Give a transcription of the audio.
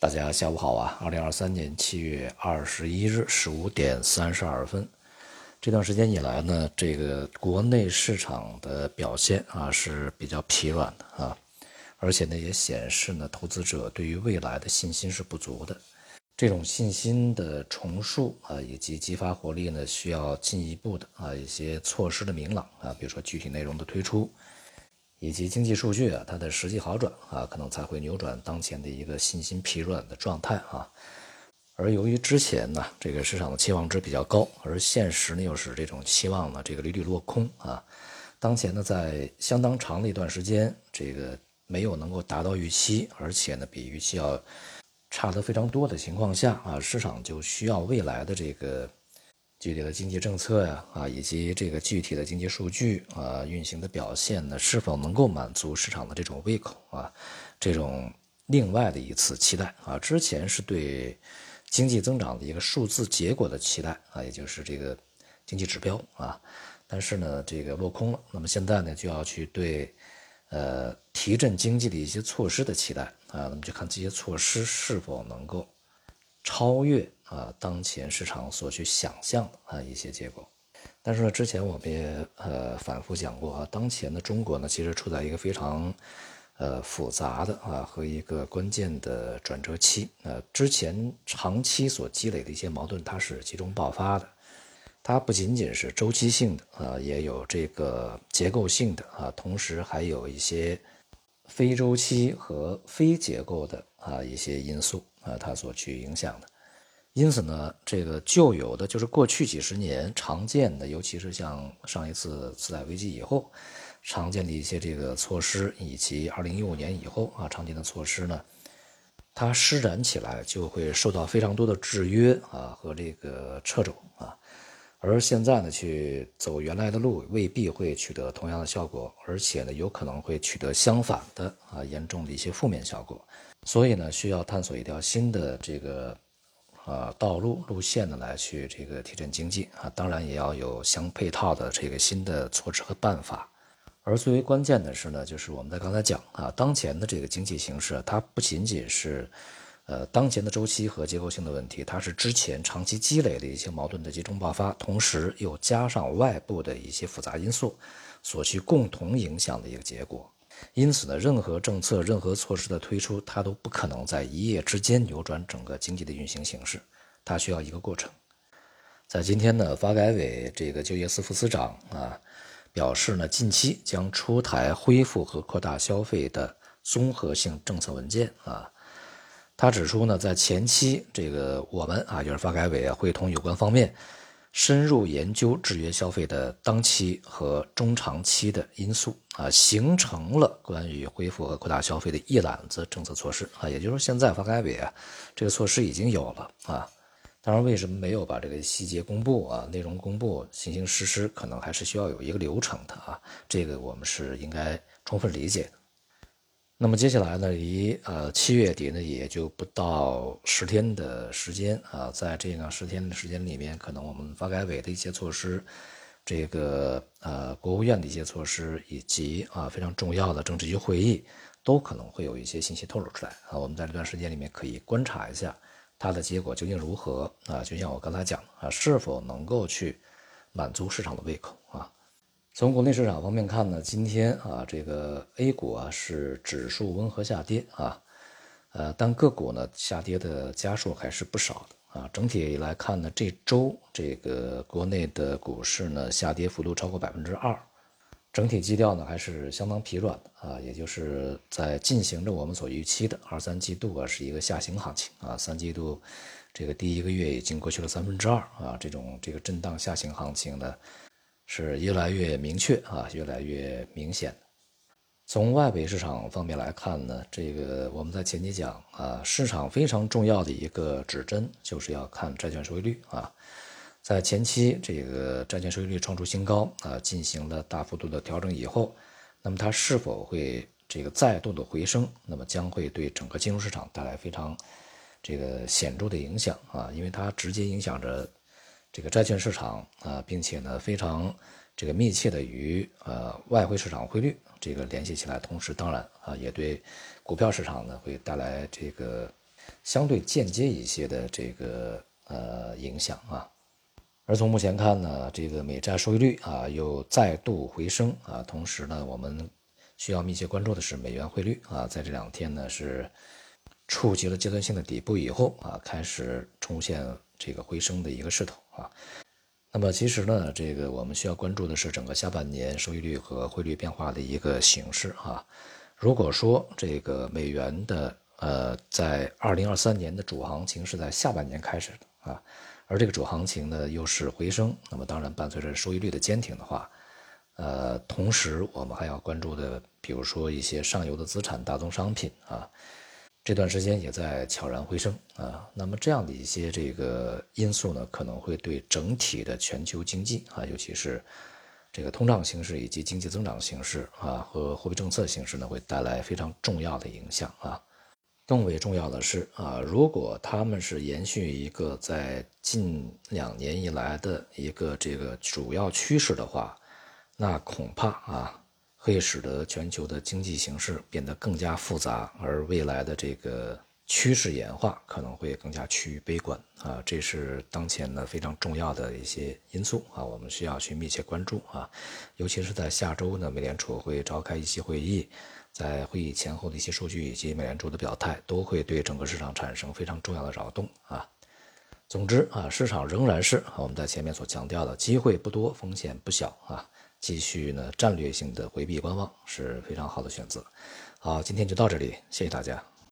大家下午好啊！二零二三年七月二十一日十五点三十二分，这段时间以来呢，这个国内市场的表现啊是比较疲软的啊，而且呢也显示呢，投资者对于未来的信心是不足的。这种信心的重塑啊，以及激发活力呢，需要进一步的啊一些措施的明朗啊，比如说具体内容的推出。以及经济数据啊，它的实际好转啊，可能才会扭转当前的一个信心疲软的状态啊。而由于之前呢，这个市场的期望值比较高，而现实呢又是这种期望呢，这个屡屡落空啊。当前呢，在相当长的一段时间，这个没有能够达到预期，而且呢，比预期要差得非常多的情况下啊，市场就需要未来的这个。具体的经济政策呀，啊，以及这个具体的经济数据啊，运行的表现呢，是否能够满足市场的这种胃口啊？这种另外的一次期待啊，之前是对经济增长的一个数字结果的期待啊，也就是这个经济指标啊，但是呢，这个落空了。那么现在呢，就要去对呃提振经济的一些措施的期待啊，那么就看这些措施是否能够。超越啊，当前市场所去想象的啊一些结果，但是呢，之前我们也呃反复讲过啊，当前的中国呢，其实处在一个非常呃复杂的啊和一个关键的转折期。呃，之前长期所积累的一些矛盾，它是集中爆发的，它不仅仅是周期性的啊，也有这个结构性的啊，同时还有一些非周期和非结构的啊一些因素。啊，它所去影响的，因此呢，这个旧有的就是过去几十年常见的，尤其是像上一次次贷危机以后常见的一些这个措施，以及二零一五年以后啊常见的措施呢，它施展起来就会受到非常多的制约啊和这个掣肘啊，而现在呢去走原来的路，未必会取得同样的效果，而且呢有可能会取得相反的啊严重的一些负面效果。所以呢，需要探索一条新的这个，呃，道路路线呢，来去这个提振经济啊。当然，也要有相配套的这个新的措施和办法。而最为关键的是呢，就是我们在刚才讲啊，当前的这个经济形势，它不仅仅是，呃，当前的周期和结构性的问题，它是之前长期积累的一些矛盾的集中爆发，同时又加上外部的一些复杂因素所去共同影响的一个结果。因此呢，任何政策、任何措施的推出，它都不可能在一夜之间扭转整个经济的运行形势，它需要一个过程。在今天呢，发改委这个就业司副司长啊表示呢，近期将出台恢复和扩大消费的综合性政策文件啊。他指出呢，在前期这个我们啊，就是发改委啊，会同有关方面。深入研究制约消费的当期和中长期的因素啊，形成了关于恢复和扩大消费的一揽子政策措施啊。也就是说，现在发改委啊，这个措施已经有了啊。当然，为什么没有把这个细节公布啊？内容公布，进行实施，可能还是需要有一个流程的啊。这个我们是应该充分理解的。那么接下来呢，离呃七月底呢也就不到十天的时间啊，在这样十天的时间里面，可能我们发改委的一些措施，这个呃国务院的一些措施，以及啊非常重要的政治局会议，都可能会有一些信息透露出来啊。我们在这段时间里面可以观察一下它的结果究竟如何啊。就像我刚才讲啊，是否能够去满足市场的胃口啊。从国内市场方面看呢，今天啊，这个 A 股啊是指数温和下跌啊，呃，但个股呢下跌的家数还是不少的啊。整体来看呢，这周这个国内的股市呢下跌幅度超过百分之二，整体基调呢还是相当疲软的啊，也就是在进行着我们所预期的二三季度啊是一个下行行情啊，三季度这个第一个月已经过去了三分之二啊，这种这个震荡下行行情呢。是越来越明确啊，越来越明显。从外围市场方面来看呢，这个我们在前期讲啊，市场非常重要的一个指针就是要看债券收益率啊。在前期这个债券收益率创出新高啊，进行了大幅度的调整以后，那么它是否会这个再度的回升，那么将会对整个金融市场带来非常这个显著的影响啊，因为它直接影响着。这个债券市场啊，并且呢非常这个密切的与呃外汇市场汇率这个联系起来，同时当然啊也对股票市场呢会带来这个相对间接一些的这个呃影响啊。而从目前看呢，这个美债收益率啊又再度回升啊，同时呢，我们需要密切关注的是美元汇率啊，在这两天呢是触及了阶段性的底部以后啊，开始出现这个回升的一个势头啊。那么其实呢，这个我们需要关注的是整个下半年收益率和汇率变化的一个形势啊。如果说这个美元的呃，在二零二三年的主行情是在下半年开始的啊，而这个主行情呢又是回升，那么当然伴随着收益率的坚挺的话，呃，同时我们还要关注的，比如说一些上游的资产、大宗商品啊。这段时间也在悄然回升啊，那么这样的一些这个因素呢，可能会对整体的全球经济啊，尤其是这个通胀形势以及经济增长形势啊和货币政策形势呢，会带来非常重要的影响啊。更为重要的是啊，如果他们是延续一个在近两年以来的一个这个主要趋势的话，那恐怕啊。会使得全球的经济形势变得更加复杂，而未来的这个趋势演化可能会更加趋于悲观啊！这是当前呢非常重要的一些因素啊，我们需要去密切关注啊！尤其是在下周呢，美联储会召开一些会议，在会议前后的一些数据以及美联储的表态，都会对整个市场产生非常重要的扰动啊！总之啊，市场仍然是我们在前面所强调的，机会不多，风险不小啊！继续呢，战略性的回避观望是非常好的选择。好，今天就到这里，谢谢大家。